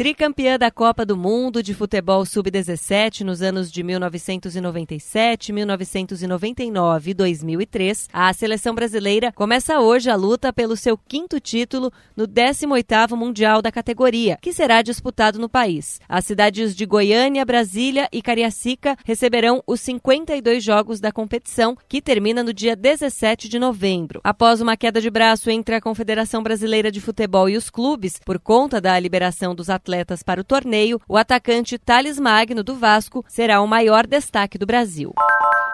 Tricampeã da Copa do Mundo de Futebol Sub-17 nos anos de 1997, 1999 e 2003, a seleção brasileira começa hoje a luta pelo seu quinto título no 18º Mundial da categoria, que será disputado no país. As cidades de Goiânia, Brasília e Cariacica receberão os 52 jogos da competição, que termina no dia 17 de novembro. Após uma queda de braço entre a Confederação Brasileira de Futebol e os clubes, por conta da liberação dos atletas atletas para o torneio, o atacante Thales Magno do Vasco será o maior destaque do Brasil.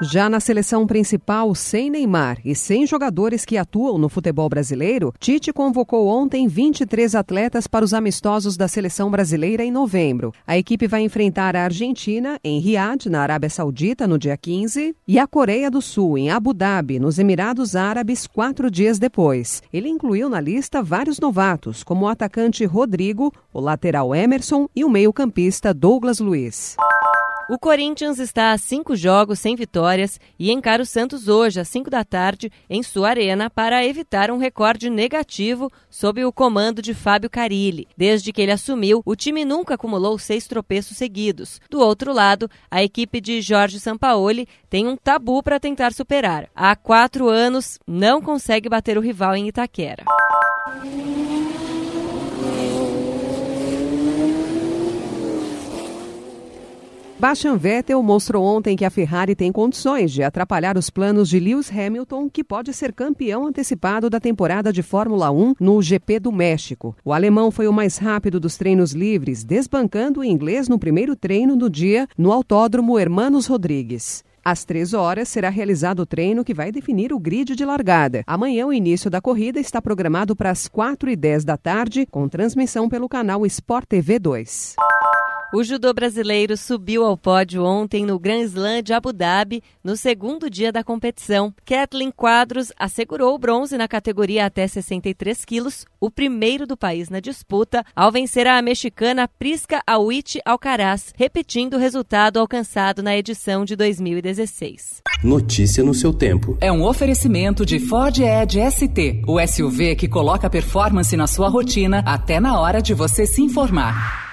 Já na seleção principal, sem Neymar e sem jogadores que atuam no futebol brasileiro, Tite convocou ontem 23 atletas para os amistosos da seleção brasileira em novembro. A equipe vai enfrentar a Argentina em Riad, na Arábia Saudita, no dia 15, e a Coreia do Sul em Abu Dhabi, nos Emirados Árabes, quatro dias depois. Ele incluiu na lista vários novatos, como o atacante Rodrigo, o lateral Emerson e o meio-campista Douglas Luiz. O Corinthians está a cinco jogos sem vitórias e encara o Santos hoje, às cinco da tarde, em sua arena, para evitar um recorde negativo sob o comando de Fábio Carilli. Desde que ele assumiu, o time nunca acumulou seis tropeços seguidos. Do outro lado, a equipe de Jorge Sampaoli tem um tabu para tentar superar. Há quatro anos, não consegue bater o rival em Itaquera. Bastian Vettel mostrou ontem que a Ferrari tem condições de atrapalhar os planos de Lewis Hamilton, que pode ser campeão antecipado da temporada de Fórmula 1 no GP do México. O alemão foi o mais rápido dos treinos livres, desbancando o inglês no primeiro treino do dia no Autódromo Hermanos Rodrigues. Às três horas será realizado o treino que vai definir o grid de largada. Amanhã, o início da corrida está programado para as quatro e dez da tarde, com transmissão pelo canal Sport TV 2. O judô brasileiro subiu ao pódio ontem no Grand Slam de Abu Dhabi, no segundo dia da competição. Kathleen Quadros assegurou o bronze na categoria até 63 quilos, o primeiro do país na disputa, ao vencer a mexicana Prisca Awit Alcaraz, repetindo o resultado alcançado na edição de 2016. Notícia no seu tempo. É um oferecimento de Ford Edge ST, o SUV que coloca performance na sua rotina até na hora de você se informar.